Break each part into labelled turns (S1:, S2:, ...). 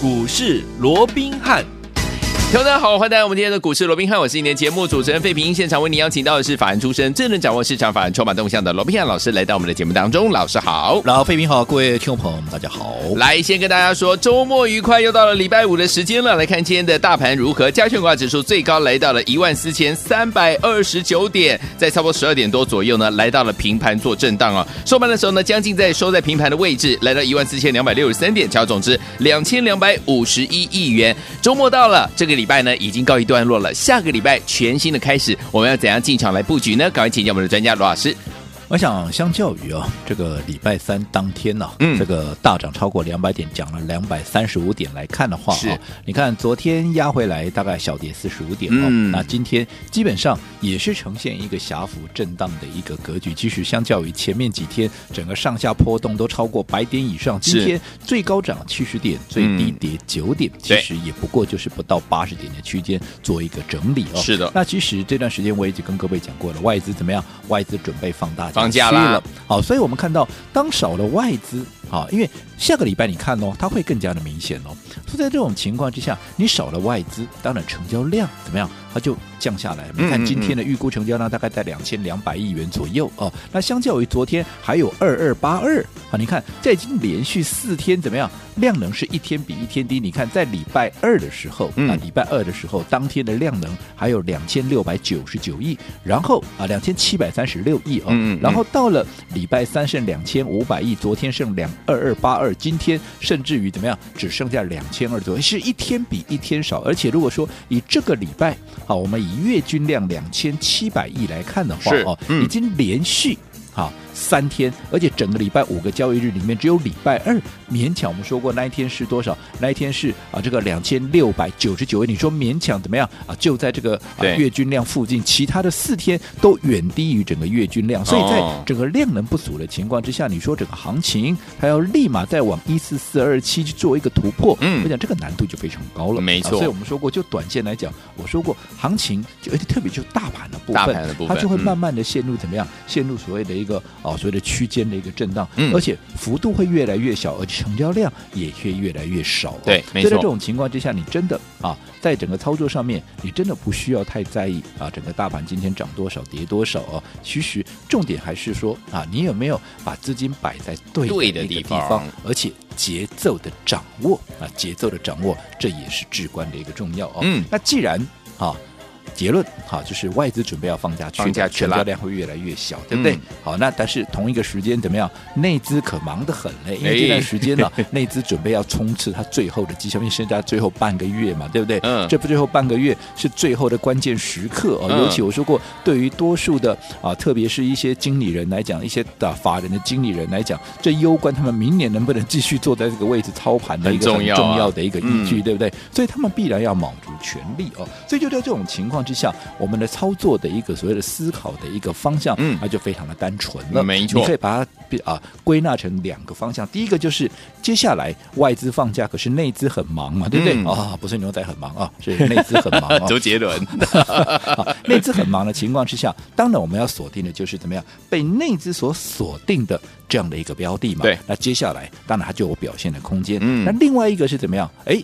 S1: 股市罗宾汉。听众大家好，欢迎来到我们今天的股市罗宾汉，我是今天节目主持人费平。现场为您邀请到的是法案出身、最能掌握市场法案筹码动向的罗宾汉老师，来到我们的节目当中。老师好，
S2: 老费平好，各位听众朋友们大家好。
S1: 来，先跟大家说，周末愉快，又到了礼拜五的时间了。来看今天的大盘如何？加权股指数最高来到了一万四千三百二十九点，在差不多十二点多左右呢，来到了平盘做震荡啊。收盘的时候呢，将近在收在平盘的位置，来到一万四千两百六十三点，成交总值两千两百五十一亿元。周末到了，这个礼拜呢，已经告。一段落了，下个礼拜全新的开始，我们要怎样进场来布局呢？赶快请教我们的专家罗老师。
S2: 我想，相较于啊，这个礼拜三当天呢、啊，
S1: 嗯，
S2: 这个大涨超过两百点，讲了两百三十五点来看的话，
S1: 是，
S2: 你看昨天压回来大概小跌四十五点哦，
S1: 嗯，
S2: 那今天基本上也是呈现一个狭幅震荡的一个格局。其实相较于前面几天，整个上下波动都超过百点以上，今天最高涨七十点，最低跌九点，嗯，其实也不过就是不到八十点的区间做一个整理哦。
S1: 是的，
S2: 那其实这段时间我已经跟各位讲过了，外资怎么样？外资准备放大。
S1: 放假了，
S2: 好，所以我们看到，当少了外资，好，因为下个礼拜你看哦，它会更加的明显哦。所以在这种情况之下，你少了外资，当然成交量怎么样？它就降下来。你看今天的预估成交量大概在两千两百亿元左右哦。那相较于昨天还有二二八二啊，你看这已经连续四天怎么样？量能是一天比一天低。你看在礼拜二的时候，啊，礼拜二的时候，当天的量能还有两千六百九十九亿，然后啊两千七百三十六亿哦，然后到了礼拜三剩两千五百亿，昨天剩两二二八二，今天甚至于怎么样？只剩下两千二左右，是一天比一天少。而且如果说以这个礼拜，好，我们以月均量两千七百亿来看的话，哦，已经连续好。三天，而且整个礼拜五个交易日里面，只有礼拜二勉强。我们说过那一天是多少？那一天是啊，这个两千六百九十九亿。你说勉强怎么样啊？就在这个啊月均量附近，其他的四天都远低于整个月均量。所以在整个量能不足的情况之下，你说整个行情还要立马再往一四四二七去做一个突破，嗯，我讲这个难度就非常高了。
S1: 没错，
S2: 所以我们说过，就短线来讲，我说过行情就而且特别就大盘的部分，
S1: 大盘的部分，
S2: 它就会慢慢的陷入怎么样？陷入所谓的一个啊，所谓的区间的一个震荡，
S1: 嗯，
S2: 而且幅度会越来越小，而且成交量也会越来越少。
S1: 对，没错。
S2: 所以在这种情况之下，你真的啊，在整个操作上面，你真的不需要太在意啊，整个大盘今天涨多少跌多少哦。其实重点还是说啊，你有没有把资金摆在对的一个地方，地方而且节奏的掌握啊，节奏的掌握，这也是至关的一个重要哦。
S1: 嗯，
S2: 那既然啊。结论好，就是外资准备要放假去，
S1: 放假去了，
S2: 成交量会越来越小，对不对？嗯、好，那但是同一个时间怎么样？内资可忙得很嘞，因为这段时间呢，内资准备要冲刺它最后的绩效，因为剩下最后半个月嘛，对不对？嗯，这不最后半个月是最后的关键时刻哦。尤其我说过，对于多数的啊，特别是一些经理人来讲，一些的法人的经理人来讲，这攸关他们明年能不能继续坐在这个位置操盘的一个很重要的一个依据，对不对？所以他们必然要卯足全力哦。所以就在这种情况之下，我们的操作的一个所谓的思考的一个方向，嗯，那就非常的单纯了。
S1: 没错，
S2: 你可以把它啊归纳成两个方向。第一个就是接下来外资放假，可是内资很忙嘛，对不对？啊、嗯哦，不是牛仔很忙啊，是内资很忙、哦。
S1: 周杰伦，
S2: 内资很忙的情况之下，当然我们要锁定的就是怎么样被内资所锁定的这样的一个标的嘛。
S1: 对，
S2: 那接下来当然它就有表现的空间。
S1: 嗯，
S2: 那另外一个是怎么样？哎。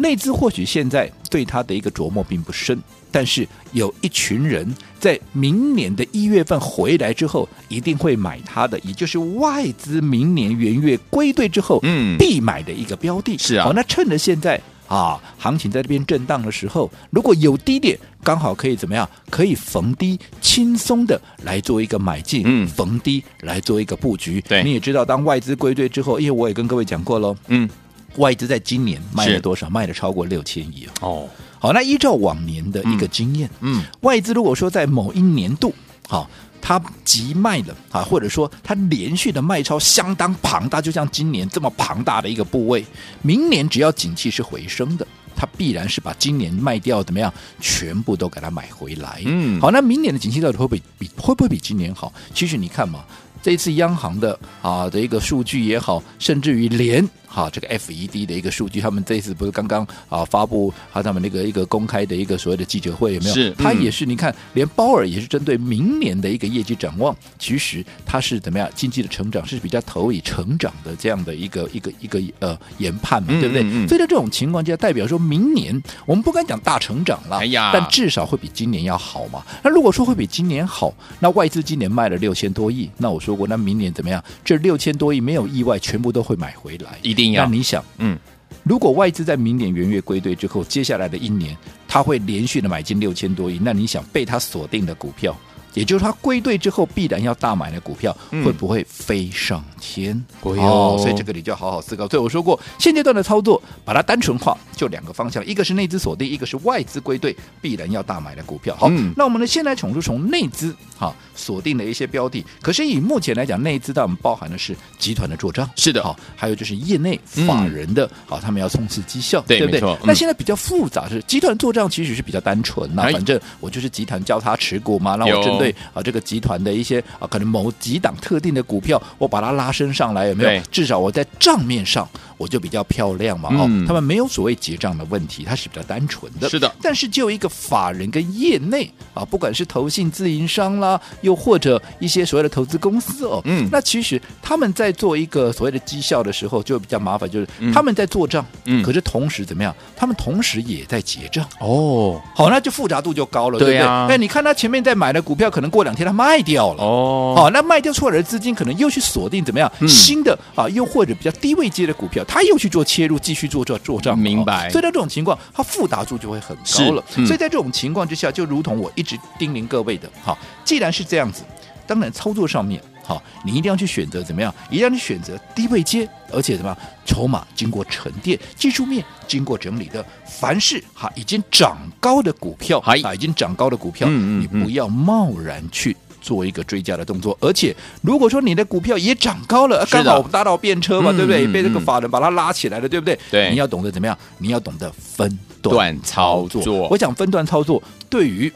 S2: 内资或许现在对它的一个琢磨并不深，但是有一群人在明年的一月份回来之后，一定会买它的，也就是外资明年元月归队之后，嗯，必买的一个标的。
S1: 是啊，
S2: 好，那趁着现在啊，行情在这边震荡的时候，如果有低点，刚好可以怎么样？可以逢低轻松的来做一个买进，嗯，逢低来做一个布局。
S1: 对，
S2: 你也知道，当外资归队之后，因为我也跟各位讲过喽，嗯。外资在今年卖了多少？卖了超过六千亿哦。好，那依照往年的一个经验，嗯，嗯外资如果说在某一年度，好，它急卖了啊，或者说它连续的卖超相当庞大，就像今年这么庞大的一个部位，明年只要景气是回升的，它必然是把今年卖掉怎么样，全部都给它买回来。嗯，好，那明年的景气到底会不会比会不会比今年好？其实你看嘛。这一次央行的啊的一个数据也好，甚至于连。好，这个 FED 的一个数据，他们这一次不是刚刚啊发布啊他们那个一个公开的一个所谓的记者会有没有？
S1: 是，
S2: 他也是你看，连鲍尔也是针对明年的一个业绩展望，其实他是怎么样经济的成长是比较投以成长的这样的一个一个一个呃研判嘛，对不对？
S1: 嗯嗯嗯
S2: 所以在这种情况下，代表说明年我们不敢讲大成长了，
S1: 哎呀，
S2: 但至少会比今年要好嘛。那如果说会比今年好，那外资今年卖了六千多亿，那我说过，那明年怎么样？这六千多亿没有意外，全部都会买回来，
S1: 一定要。
S2: 那你想？
S1: 嗯，
S2: 如果外资在明年元月归队之后，接下来的一年，他会连续的买进六千多亿，那你想被他锁定的股票，也就是他归队之后必然要大买的股票，
S1: 嗯、
S2: 会不会飞上天？哦，所以这个你就要好好思考。所以我说过，现阶段的操作，把它单纯化，就两个方向，一个是内资锁定，一个是外资归队必然要大买的股票。好，
S1: 嗯、
S2: 那我们呢，先来从出从内资哈锁定的一些标的。可是以目前来讲，内资它我们包含的是集团的做账，
S1: 是的，
S2: 好，还有就是业内法人的，好、嗯，他们要冲刺绩效，
S1: 对，
S2: 对不
S1: 对？
S2: 那现在比较复杂是集团做账，其实是比较单纯那、
S1: 哎、
S2: 反正我就是集团交叉持股嘛，那我针对啊这个集团的一些啊可能某几档特定的股票，我把它拉升上来，有没有？至少我在账面上我就比较漂亮嘛。哦、嗯，他们没有所谓结账的问题，它是比较单纯的。
S1: 是的。
S2: 但是就一个法人跟业内啊，不管是投信自营商啦，又或者一些所谓的投资公司哦，
S1: 嗯，
S2: 那其实他们在做一个所谓的绩效的时候，就比较麻烦，就是他们在做账，嗯，可是同时怎么样？他们同时也在结账。
S1: 哦，
S2: 好，那就复杂度就高了，对
S1: 啊，
S2: 对？哎，你看他前面在买的股票，可能过两天他卖掉了。
S1: 哦，
S2: 好，那卖掉出来的资金，可能又去锁定怎么样、嗯、新的啊？又或者比较低位阶的股票，他又去做切入，继续做做做账。
S1: 明白。
S2: 所以在这种情况，它复杂度就会很高了。嗯、所以在这种情况之下，就如同我一直叮咛各位的，哈，既然是这样子，当然操作上面，哈，你一定要去选择怎么样？一定要去选择低位接，而且什么？筹码经过沉淀，技术面经过整理的，凡是哈已经涨高的股票，啊，已经涨高的股票，
S1: 嗯嗯嗯
S2: 你不要贸然去。做一个追加的动作，而且如果说你的股票也涨高了，刚好我们搭到便车嘛，对不对？被这个法人把它拉起来了，对不对？
S1: 对，
S2: 你要懂得怎么样？你要懂得分段操作。我讲分段操作，对于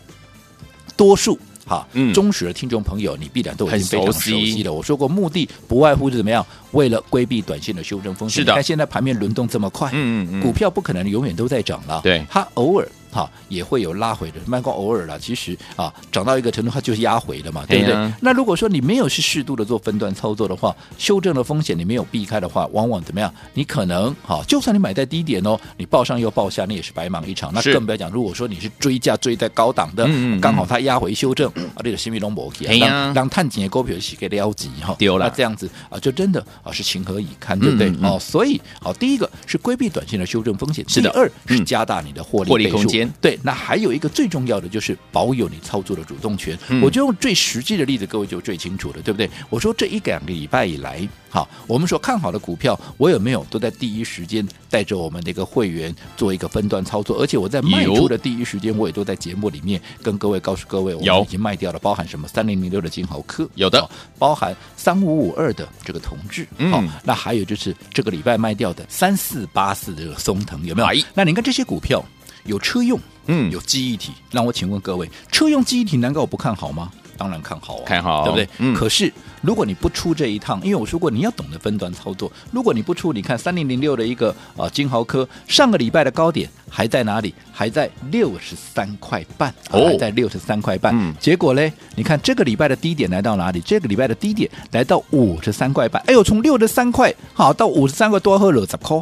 S2: 多数哈忠实的听众朋友，你必然都已经非常熟悉了。我说过，目的不外乎是怎么样？为了规避短线的修正风险。
S1: 是的，
S2: 你看现在盘面轮动这么快，
S1: 嗯嗯，
S2: 股票不可能永远都在涨了，
S1: 对，
S2: 它偶尔。哈，也会有拉回的，慢过偶尔了。其实啊，涨到一个程度，它就是压回的嘛，对不对？那如果说你没有是适度的做分段操作的话，修正的风险你没有避开的话，往往怎么样？你可能哈，就算你买在低点哦，你报上又报下，你也是白忙一场。那更不要讲，如果说你是追价追在高档的，刚好它压回修正啊，这个新密龙博基啊，让探井的股票是给撩急哈，丢了。那这样子啊，就真的啊是情何以堪，对不对？哦，所以好，第一个是规避短线的修正风险，
S1: 是的。
S2: 第二是加大你的获利
S1: 获利空间。
S2: 对，那还有一个最重要的就是保有你操作的主动权。嗯、我就用最实际的例子，各位就最清楚了，对不对？我说这一两个礼拜以来，好，我们所看好的股票，我有没有都在第一时间带着我们的一个会员做一个分段操作？而且我在卖出的第一时间，我也都在节目里面跟各位告诉各位，我们已经卖掉了，包含什么三零零六的金豪科，
S1: 有的，
S2: 包含三五五二的这个同致，好，
S1: 嗯、
S2: 那还有就是这个礼拜卖掉的三四八四的这个松藤，有没有？哎、那你看这些股票。有车用，嗯，有记忆体。让我请问各位，车用记忆体难道我不看好吗？当然看好啊，
S1: 看好，
S2: 对不对？
S1: 嗯。
S2: 可是如果你不出这一趟，因为我说过你要懂得分段操作。如果你不出，你看三零零六的一个啊金豪科，上个礼拜的高点还在哪里？还在六十三块半，哦、还在六十三块半。
S1: 嗯。
S2: 结果嘞，你看这个礼拜的低点来到哪里？这个礼拜的低点来到五十三块半。哎呦，从六十三块好到五十三块多喝了十块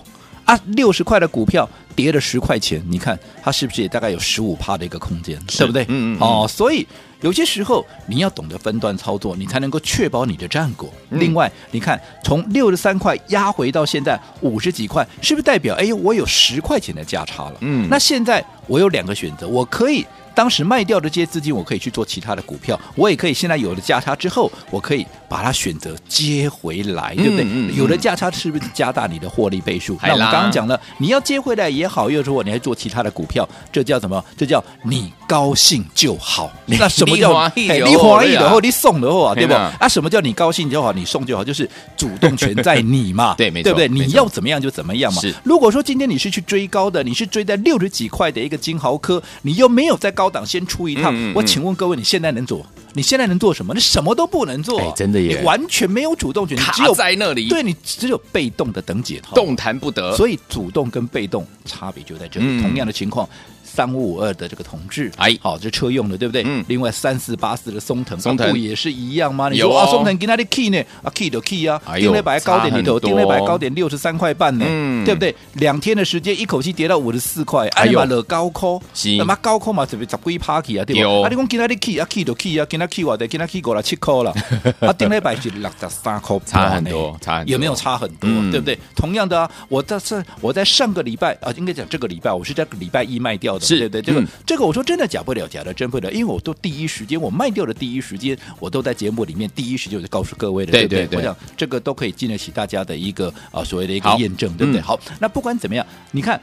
S2: 啊，六十块的股票。跌了十块钱，你看它是不是也大概有十五趴的一个空间，对不对？
S1: 嗯嗯。
S2: 哦，所以有些时候你要懂得分段操作，你才能够确保你的战果。嗯、另外，你看从六十三块压回到现在五十几块，是不是代表哎我有十块钱的价差了？
S1: 嗯。
S2: 那现在我有两个选择，我可以。当时卖掉的这些资金，我可以去做其他的股票，我也可以现在有了价差之后，我可以把它选择接回来，对不对？
S1: 嗯嗯、
S2: 有了价差，是不是加大你的获利倍数？那我刚刚讲了，你要接回来也好，又说你还做其他的股票，这叫什么？这叫你高兴就好。
S1: 你
S2: 那什么叫
S1: 你欢喜就好
S2: 嘿你送的话，对不？
S1: 嘿呐
S2: 啊，什么叫你高兴就好，你送就好，就是主动权在你嘛，
S1: 对没错
S2: 对不
S1: 对？
S2: 你要怎么样就怎么样嘛。如果说今天你是去追高的，你是追在六十几块的一个金豪科，你又没有在高档先出一趟，我请问各位，你现在能做？你现在能做什么？你什么都不能做，
S1: 哎真的耶
S2: 你完全没有主动权，你只有
S1: 在那里，
S2: 对你只有被动的等解套，
S1: 动弹不得。
S2: 所以主动跟被动差别就在这里。
S1: 嗯
S2: 同样的情况，三五五二的这个同志，
S1: 哎
S2: 好，这车用的对不对？
S1: 嗯
S2: 另外三四八四的松藤，
S1: 松藤
S2: 啊不也是一样吗？你说啊，松藤跟他的 key 呢？啊，key 的 key 啊，定了百高
S1: 点里头，
S2: 定了百高点六十三块半呢，
S1: 嗯
S2: 对不对？两天的时间，一口气跌到五十四块，
S1: 哎呦
S2: 哎呀，惹高科，
S1: 是
S2: 那么高科嘛，特别十几 party 啊，对
S1: 不
S2: 对？啊，你讲跟他的 key 啊，key 的 key 啊，跟它 key 我的，跟它 key 过来七块了，啊，定了百是六十三块
S1: 差很多差很多
S2: 有没有差很多？
S1: 嗯
S2: 对不对？同样的啊，我在这我在上个礼拜啊，应该讲这个礼拜，我是在礼拜一卖掉的，
S1: 是
S2: 对不对？这个、
S1: 嗯
S2: 这个我说真的假不了，假的真不了，因为我都第一时间我卖掉的第一时间，我都在节目里面第一时间就告诉各位的，
S1: 对
S2: 不对？
S1: 对对
S2: 我想这个都可以经得起大家的一个啊所谓的一
S1: 个
S2: 验证，对不对？
S1: 嗯
S2: 好，那不管怎么样，你看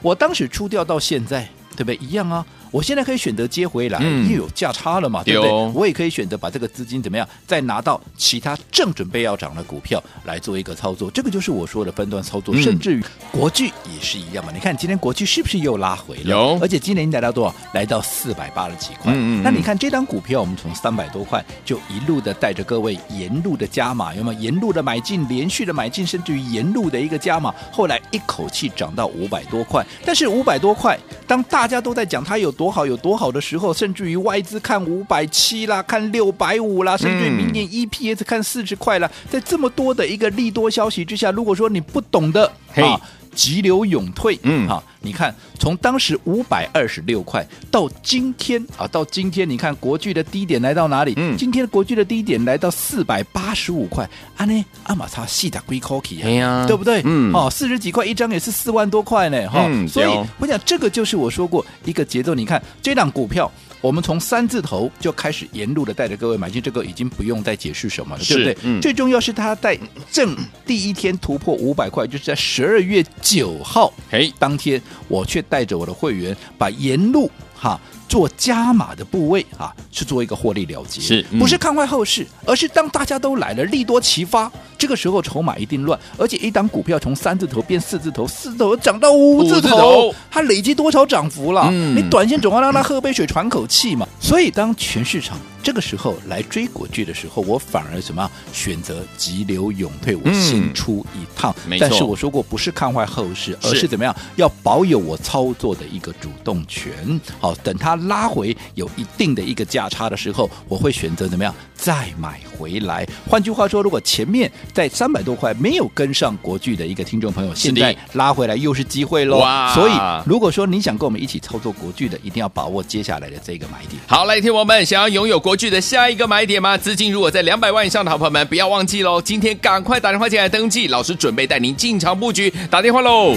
S2: 我当时出掉到现在，对不对？一样啊。我现在可以选择接回来，
S1: 嗯
S2: 因为有价差了嘛，对不
S1: 对？
S2: 我也可以选择把这个资金怎么样，再拿到其他正准备要涨的股票来做一个操作。这个就是我说的分段操作，
S1: 嗯
S2: 甚至于国巨也是一样嘛。你看今天国巨是不是又拉回了？
S1: 有
S2: 而且今年来到多少？来到四百八十几块。
S1: 嗯嗯嗯
S2: 那你看这张股票，我们从三百多块就一路的带着各位沿路的加码，有没有？沿路的买进，连续的买进，甚至于沿路的一个加码，后来一口气涨到五百多块。但是五百多块，当大家都在讲它有多好，有多好的时候，甚至于外资看五百七啦，看六百五啦，甚至于明年 EPS 看四十块啦，在这么多的一个利多消息之下，如果说你不懂的
S1: 嘿
S2: 啊。急流勇退，
S1: 嗯
S2: 好，你看从当时五百二十六块到今天啊，到今天你看国巨的低点来到哪里？
S1: 嗯
S2: 今天的国巨的低点来到四百八十五块，啊呢，阿玛差细打龟 cookie
S1: 哎呀
S2: 对不对？
S1: 嗯
S2: 哦，四十几块一张也是四万多块呢，哈、
S1: 嗯
S2: 所以
S1: 哦
S2: 我讲这个就是我说过一个节奏，你看这档股票。我们从三字头就开始沿路的带着各位买进，这个已经不用再解释什么了，对不对？
S1: 嗯
S2: 最重要是它在正第一天突破五百块，就是在十二月九号。
S1: 嘿，
S2: 当天我却带着我的会员把沿路哈做加码的部位啊，去做一个获利了结，
S1: 是嗯
S2: 不是看坏后市，而是当大家都来了，利多齐发，这个时候筹码一定乱，而且一档股票从三字头变四字头，四字头涨到五字头，
S1: 五字头
S2: 它累积多少涨幅了？
S1: 嗯
S2: 你短线总要让它喝杯水喘口气嘛。所以当全市场这个时候来追国剧的时候，我反而什么选择急流勇退，我先出一趟。但是我说过，不是看坏后市，而
S1: 是
S2: 是怎么样？要保有我操作的一个主动权。好，等它拉回有一定的一个价差的时候，我会选择怎么样再买回来。换句话说，如果前面 在三百多块没有跟上国剧的一个听众朋友，现在拉回来又是机会喽
S1: 哇。
S2: 所以，如果说你想跟我们一起操作国剧的，一定要把握接下来的这个买点。
S1: 好，来，听我们想要拥有国巨的下一个买点吗？资金如果在两百万以上的好朋友们，不要忘记喽，今天赶快打电话进来登记，老师准备带您进场布局，打
S3: 电话
S1: 喽。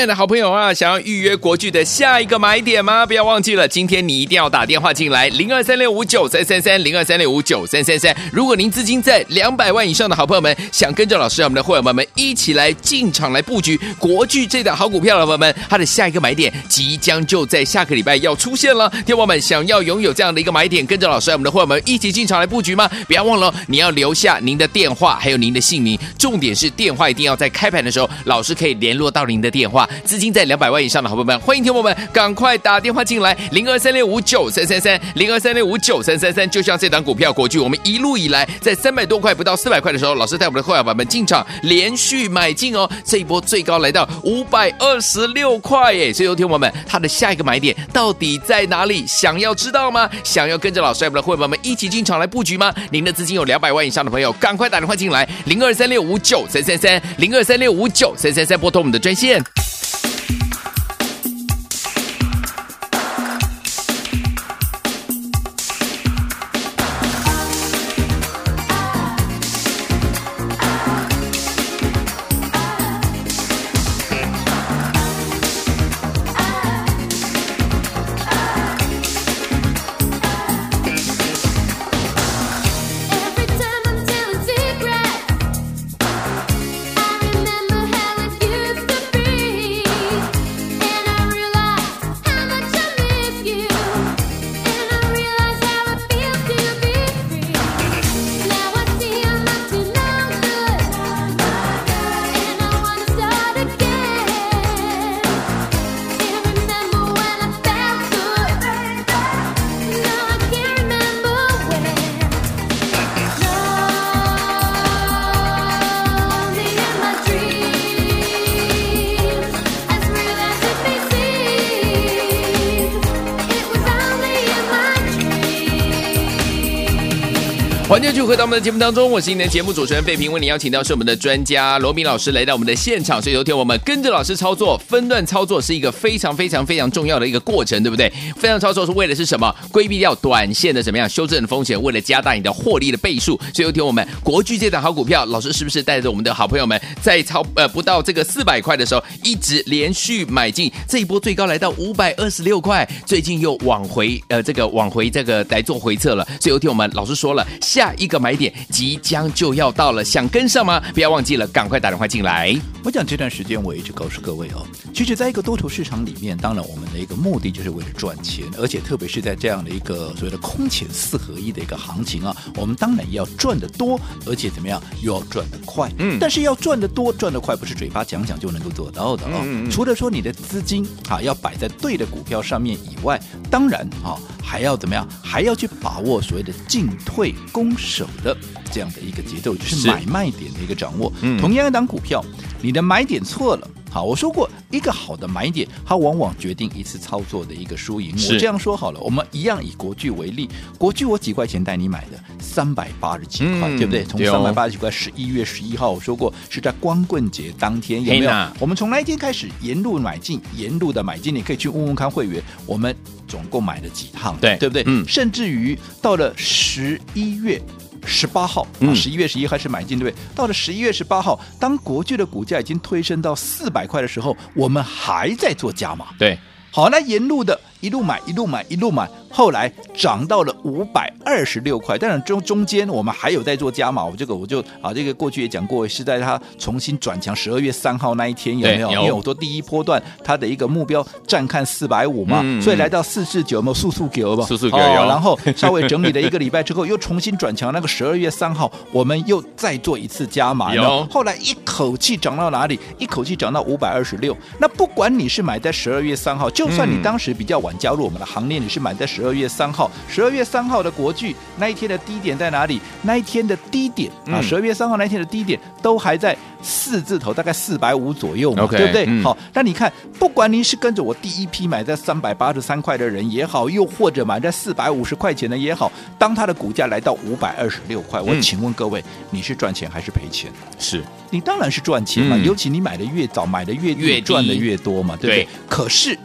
S1: 爱的好朋友啊，想要预约国巨的下一个买点吗？不要忘记了，今天你一定要打电话进来，零二三六五九三三三，零二三六五九三三三。如果您资金在两百万以上的好朋友们，想跟着老师我们的会员朋友们一起来进场来布局国巨这档好股票的朋友们，它的下一个买点即将就在下个礼拜要出现了。听友们想要拥有这样的一个买点，跟着老师我们的会员们一起进场来布局吗？不要忘了，你要留下您的电话还有您的姓名，重点是电话一定要在开盘的时候，老师可以联络到您的电话。资金在两百万以上的好朋友们，欢迎听友们赶快打电话进来，零二三六五九三三三，零二三六五九三三三。就像这档股票国巨，我们一路以来在三百多块不到四百块的时候，老师带我们的会员们进场连续买进哦，这一波最高来到五百二十六块耶！所以，有听友们，它的下一个买点到底在哪里？想要知道吗？想要跟着老师我们的会员们一起进场来布局吗？您的资金有两百万以上的朋友，赶快打电话进来，零二三六五九三三三，零二三六五九三三三，拨通我们的专线。继续回到我们的节目当中，我是你的节目主持人费平，为你邀请到是我们的专家罗明老师来到我们的现场，所以昨天我们跟着老师操作，分段操作是一个非常非常非常重要的一个过程，对不对？分段操作是为了是什么？规避掉短线的怎么样修正的风险，为了加大你的获利的倍数。所以昨天我们国巨这档好股票，老师是不是带着我们的好朋友们在超呃不到这个四百块的时候，一直连续买进，这一波最高来到五百二十六块，最近又往回呃这个往回这个来做回测了。所以昨天我们老师说了。下一个买点即将就要到了，想跟上吗？不要忘记了，赶快打电话进来。
S2: 我讲这段时间，我一直告诉各位哦，其实在一个多头市场里面，当然我们的一个目的就是为了赚钱，而且特别是在这样的一个所谓的空前四合一的一个行情啊，我们当然要赚得多，而且怎么样又要赚得快。嗯，但是要赚得多、赚得快，不是嘴巴讲讲就能够做到的哦。嗯嗯。除了说你的资金啊要摆在对的股票上面以外，当然啊还要怎么样？还要去把握所谓的进退攻。守的这样的一个节奏，就是买卖点的一个掌握。同样一档股票，你的买点错了，好，我说过，一个好的买点，它往往决定一次操作的一个输赢。我这样说好了，我们一样以国巨为例，国巨我几块钱带你买的，三百八十几块，对不对？从三百八十几块，十一月十一号，我说过是在光棍节当天，有没有？我们从那一天开始沿路买进，沿路的买进，你可以去问问看会员，我们总共买了几趟，对对不对？嗯，甚至于到了十一月。十八号啊，十一月十一号开始买进，对不对？到了十一月十八号，当国巨的股价已经推升到四百块的时候，我们还在做加码。
S1: 对，
S2: 好，那沿路的。一路买，一路买，一路买，后来涨到了五百二十六块。当然中中间我们还有在做加码，我这个我就啊，这个过去也讲过，是在它重新转强十二月三号那一天有没有？有因为我说第一波段它的一个目标站看四百五嘛，嗯、所以来到四四九，有没有速速给有没有？
S1: 速速给
S2: 有。然后稍微整理了一个礼拜之后，又重新转强。那个十二月三号，我们又再做一次加码。有。后来一口气涨到哪里？一口气涨到五百二十六。那不管你是买在十二月三号，就算你当时比较晚加入我们的行列，你是买在十二月三号，十二月三号的国巨那一天的低点在哪里？那一天的低点啊，十二月三号那一天的低点都还在四字头，大概四百五左右嘛，okay, 对不对？嗯、好，那你看，不管您是跟着我第一批买在三百八十三块的人也好，又或者买在四百五十块钱的也好，当它的股价来到五百二十六块，我请问各位，你是赚钱还是赔钱？
S1: 是
S2: 你当然是赚钱嘛，嗯、尤其你买的越早，买的越越赚的越多嘛，对不对？对可是。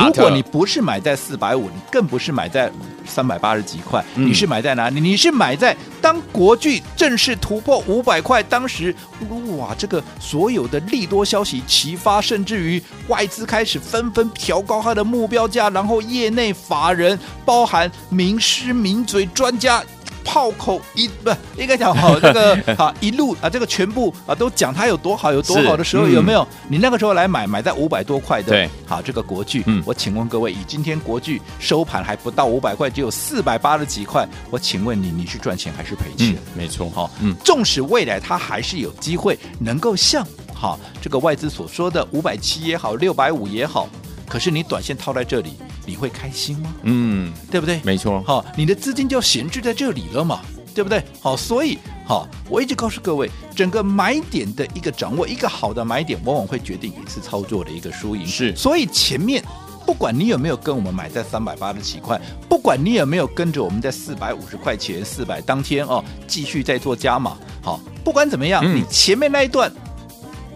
S2: 如果你不是买在四百五，你更不是买在三百八十几块，嗯、你是买在哪里？你是买在当国巨正式突破五百块，当时哇，这个所有的利多消息齐发，甚至于外资开始纷纷调高它的目标价，然后业内法人，包含名师名嘴专家。炮口一不应该讲好这个好 一路啊，这个全部啊都讲它有多好有多好的时候、嗯、有没有？你那个时候来买买在五百多块的，对，好这个国剧，嗯，我请问各位，以今天国剧收盘还不到五百块，只有四百八十几块，我请问你，你是赚钱还是赔钱？嗯、没错，哈，嗯，纵使未来它还是有机会能够像哈这个外资所说的五百七也好，六百五也好，可是你短线套在这里。你会开心吗？嗯，对不对？
S1: 没错。
S2: 好，你的资金就闲置在这里了嘛，对不对？好，所以好，我一直告诉各位，整个买点的一个掌握，一个好的买点，往往会决定一次操作的一个输赢。是，所以前面不管你有没有跟我们买在三百八十几块，不管你有没有跟着我们在四百五十块钱、四百当天哦，继续在做加码。好，不管怎么样，嗯、你前面那一段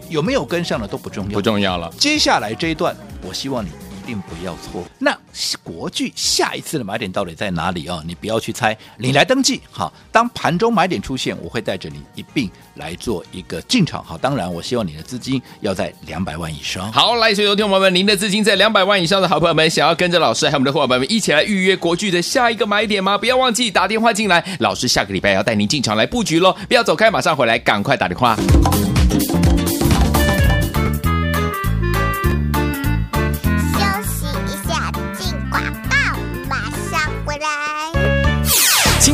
S2: 有没有跟上的都不重要，
S1: 不重要了。
S2: 接下来这一段，我希望你。一定不要错。那国巨下一次的买点到底在哪里啊？你不要去猜，你来登记。好，当盘中买点出现，我会带着你一并来做一个进场。好，当然我希望你的资金要在两百万以上。
S1: 好，来，所有听众朋友们，您的资金在两百万以上的好朋友们，想要跟着老师还有我们的伙伴们一起来预约国巨的下一个买点吗？不要忘记打电话进来，老师下个礼拜要带您进场来布局喽。不要走开，马上回来，赶快打电话。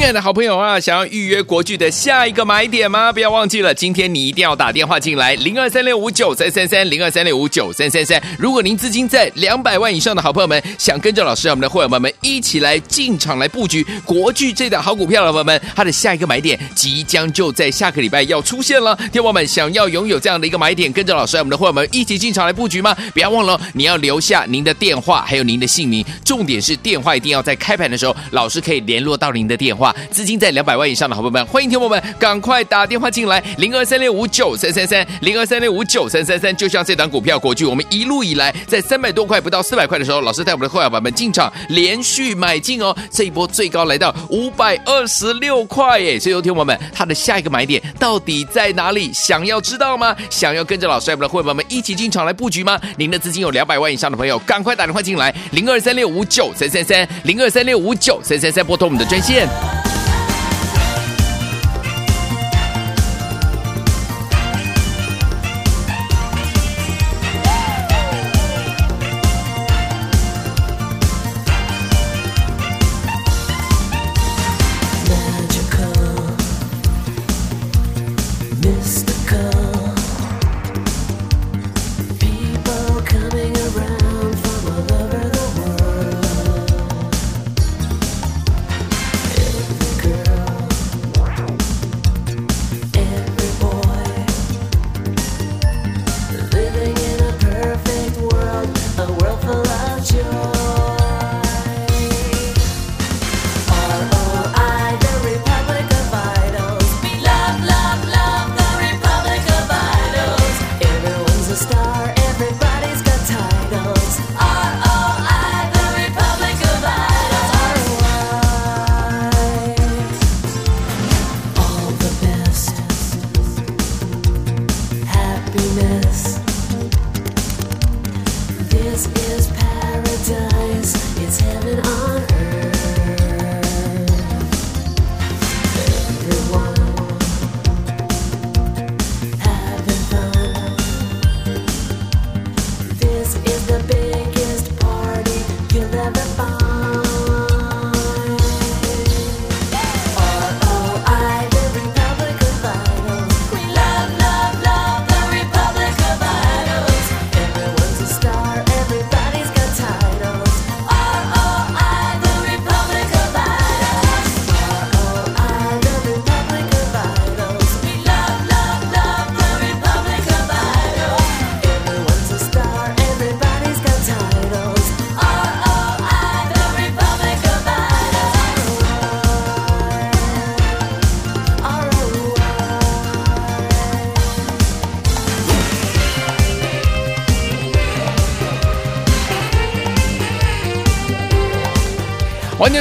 S1: 亲爱的好朋友啊，想要预约国剧的下一个买点吗？不要忘记了，今天你一定要打电话进来，零二三六五九三三三，零二三六五九三三三。如果您资金在两百万以上的好朋友们，想跟着老师和我们的会员们一起来进场来布局国剧这档好股票的朋友们，它的下一个买点即将就在下个礼拜要出现了。听友们想要拥有这样的一个买点，跟着老师和我们的会员们一起进场来布局吗？不要忘了，你要留下您的电话还有您的姓名，重点是电话一定要在开盘的时候，老师可以联络到您的电
S4: 话。资金在两百万以上的好朋友们，欢迎听我们赶快打电话进来，零二三六五九三三三，零二三六五九三三三。就像这档股票国巨，我们一路以来在三百多块不到四百块的时候，老师带我们的会员们进场连续买进哦，这一波最高来到五百二十六块耶！所以，听友们，它的下一个买点到底在哪里？想要知道吗？想要跟着老师我们的会员们一起进场来布局吗？您的资金有两百万以上的朋友，赶快打电话进来，零二三六五九三三三，零二三六五九三三三，拨通我们的专线。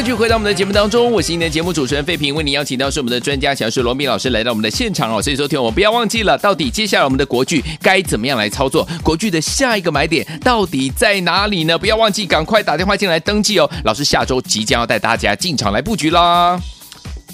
S4: 继续回到我们的节目当中，我是今天的节目主持人费平，为您邀请到是我们的专家讲师罗密老师来到我们的现场哦。所以说，听我们不要忘记了，到底接下来我们的国剧该怎么样来操作？国剧的下一个买点到底在哪里呢？不要忘记，赶快打电话进来登记哦。老师下周即将要带大家进场来布局啦。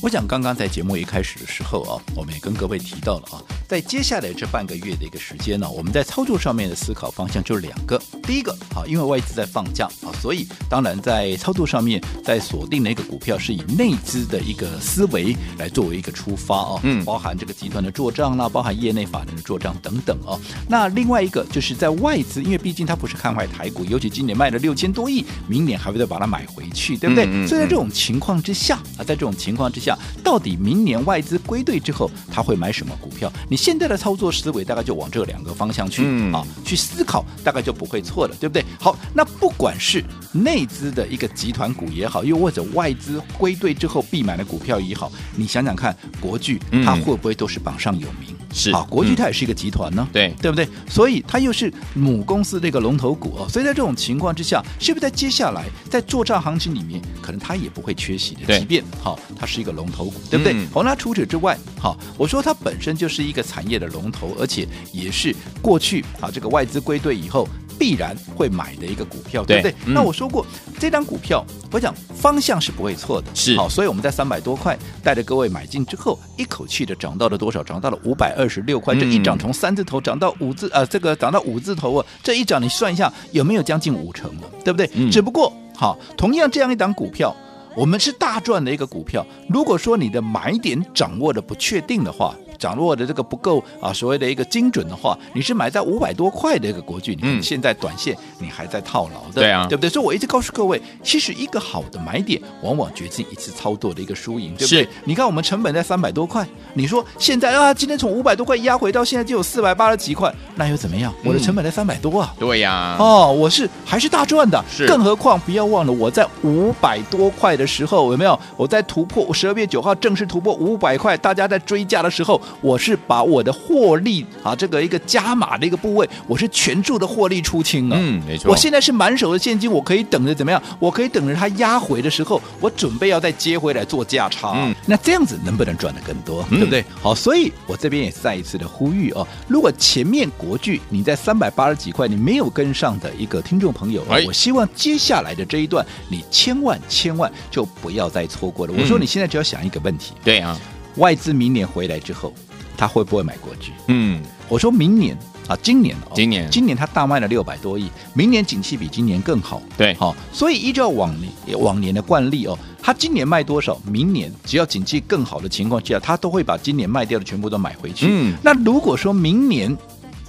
S2: 我想刚刚在节目一开始的时候啊，我们也跟各位提到了啊，在接下来这半个月的一个时间呢，我们在操作上面的思考方向就是两个。第一个啊，因为外资在放假啊，所以当然在操作上面，在锁定的一个股票是以内资的一个思维来作为一个出发啊，嗯，包含这个集团的做账啦，包含业内法人的做账等等啊。那另外一个就是在外资，因为毕竟它不是看坏台股，尤其今年卖了六千多亿，明年还会再把它买回去，对不对？嗯嗯嗯。所以在这种情况之下啊，在这种情况之下。到底明年外资归队之后，他会买什么股票？你现在的操作思维大概就往这两个方向去、嗯、啊，去思考，大概就不会错了，对不对？好，那不管是内资的一个集团股也好，又或者外资归队之后必买的股票也好，你想想看，国巨它会不会都是榜上有名？是啊，国巨它也是一个集团呢，对、嗯、对不对？所以它又是母公司的一个龙头股哦。所以在这种情况之下，是不是在接下来在作战行情里面，可能它也不会缺席的？即便好，它是一个龙头股，对不对？好、嗯，那除此之外，好，我说它本身就是一个产业的龙头，而且也是过去啊这个外资归队以后。必然会买的一个股票，对不对？嗯、那我说过，这张股票，我想方向是不会错的，是好，所以我们在三百多块带着各位买进之后，一口气的涨到了多少？涨到了五百二十六块，这一涨从三字头涨到五字，呃，这个涨到五字头啊，这一涨你算一下有没有将近五成了，对不对？嗯、只不过好，同样这样一档股票。我们是大赚的一个股票。如果说你的买点掌握的不确定的话，掌握的这个不够啊，所谓的一个精准的话，你是买在五百多块的一个国巨，你现在短线你还在套牢的，
S1: 对啊，
S2: 对不对？所以我一直告诉各位，其实一个好的买点，往往决定一次操作的一个输赢，对不
S1: 对？
S2: 你看我们成本在三百多块，你说现在啊，今天从五百多块压回到现在就有四百八十几块，那又怎么样？我的成本在三百多啊，
S1: 对呀，
S2: 哦，我是还是大赚的，
S1: 是，
S2: 更何况不要忘了，我在五百多块的时候有没有？我在突破十二月九号正式突破五百块，大家在追价的时候，我是把我的获利啊，这个一个加码的一个部位，我是全注的获利出清啊。
S1: 嗯，没错。
S2: 我现在是满手的现金，我可以等着怎么样？我可以等着它压回的时候，我准备要再接回来做价差。嗯，那这样子能不能赚得更多？嗯、对不对？好，所以我这边也再一次的呼吁哦，如果前面国剧你在三百八十几块你没有跟上的一个听众朋友，哎、我希望接下来的这一段你千万千万就不要再错过了。嗯、我说你现在只要想一个问题，
S1: 对啊。
S2: 外资明年回来之后，他会不会买国巨？
S1: 嗯，
S2: 我说明年啊，今年哦，
S1: 今年，
S2: 今年他大卖了六百多亿，明年景气比今年更好。
S1: 对，
S2: 好、哦，所以依照往年往年的惯例哦，他今年卖多少，明年只要景气更好的情况下，他都会把今年卖掉的全部都买回去。嗯，那如果说明年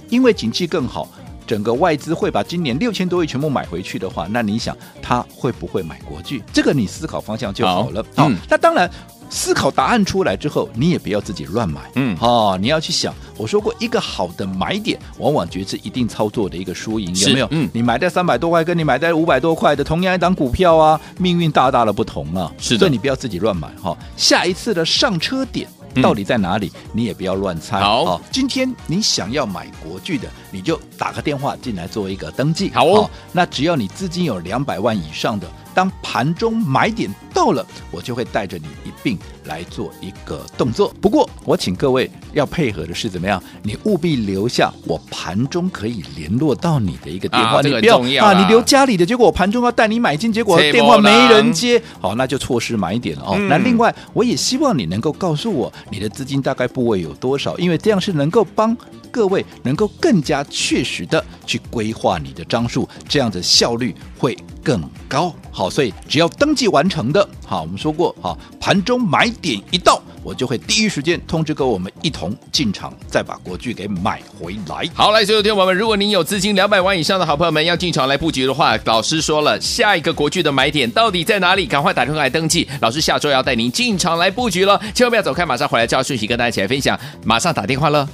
S2: 因为景气更好，整个外资会把今年六千多亿全部买回去的话，那你想他会不会买国剧？这个你思考方向就好了。好，嗯、那当然。思考答案出来之后，你也不要自己乱买，嗯，哦，你要去想，我说过，一个好的买点，往往决定一定操作的一个输赢，有没有？嗯，你买在三百多块，跟你买在五百多块的同样一档股票啊，命运大大的不同啊，是的，所以你不要自己乱买哈、哦。下一次的上车点到底在哪里？嗯、你也不要乱猜。好、哦，今天你想要买国剧的，你就打个电话进来做一个登记。好哦，哦那只要你资金有两百万以上的。当盘中买点到了，我就会带着你一并来做一个动作。不过，我请各位要配合的是怎么样？你务必留下我盘中可以联络到你的一个电话，啊、你不要啊，你留家里的，结果我盘中要带你买进，结果电话没人接，好，那就错失买点了哦。嗯、那另外，我也希望你能够告诉我你的资金大概部位有多少，因为这样是能够帮各位能够更加确实的去规划你的张数，这样的效率会更高。好，所以只要登记完成的，好，我们说过，好，盘中买点一到，我就会第一时间通知各位，我们一同进场，再把国剧给买回来。
S1: 好，来，所有听众朋友们，如果您有资金两百万以上的好朋友们要进场来布局的话，老师说了，下一个国剧的买点到底在哪里？赶快打电话来登记，老师下周要带您进场来布局了，千万不要走开，马上回来，就要讯息跟大家一起来分享，马上打电话了。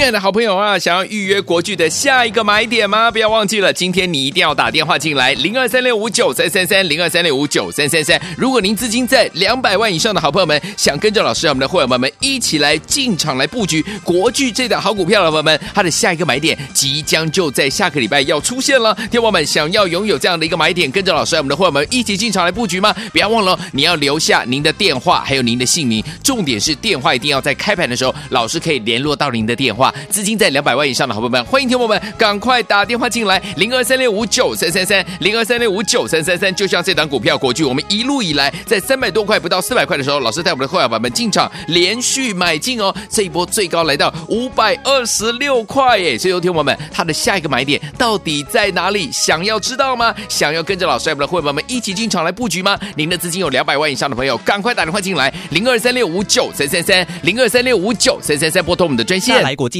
S1: 亲爱的好朋友啊，想要预约国巨的下一个买点吗？不要忘记了，今天你一定要打电话进来，零二三六五九三三三，零二三六五九三三三。如果您资金在两百万以上的好朋友们，想跟着老师，我们的会员们们一起来进场来布局国巨这档好股票的朋友们，它的下一个买点即将就在下个礼拜要出现了。听友们想要拥有这样的一个买点，跟着老师，我们的会员们一起进场来布局吗？不要忘了，你要留下您的电话，还有您的姓名，重点是电话一定要在开盘的时候，老师可以联络到您的电话。资金在两百万以上的好朋友们，欢迎听友们赶快打电话进来，零二三六五九三三三，零二三六五九三三三。就像这档股票国巨，我们一路以来在三百多块不到四百块的时候，老师带我们的会员们进场连续买进哦，这一波最高来到五百二十六块耶！所以，有听友们，他的下一个买点到底在哪里？想要知道吗？想要跟着老师带我们的会员们一起进场来布局吗？您的资金有两百万以上的朋友，赶快打电话进来，零二三六五九三三三，零二三六五九三三三，拨通我们的专线。
S5: 来国际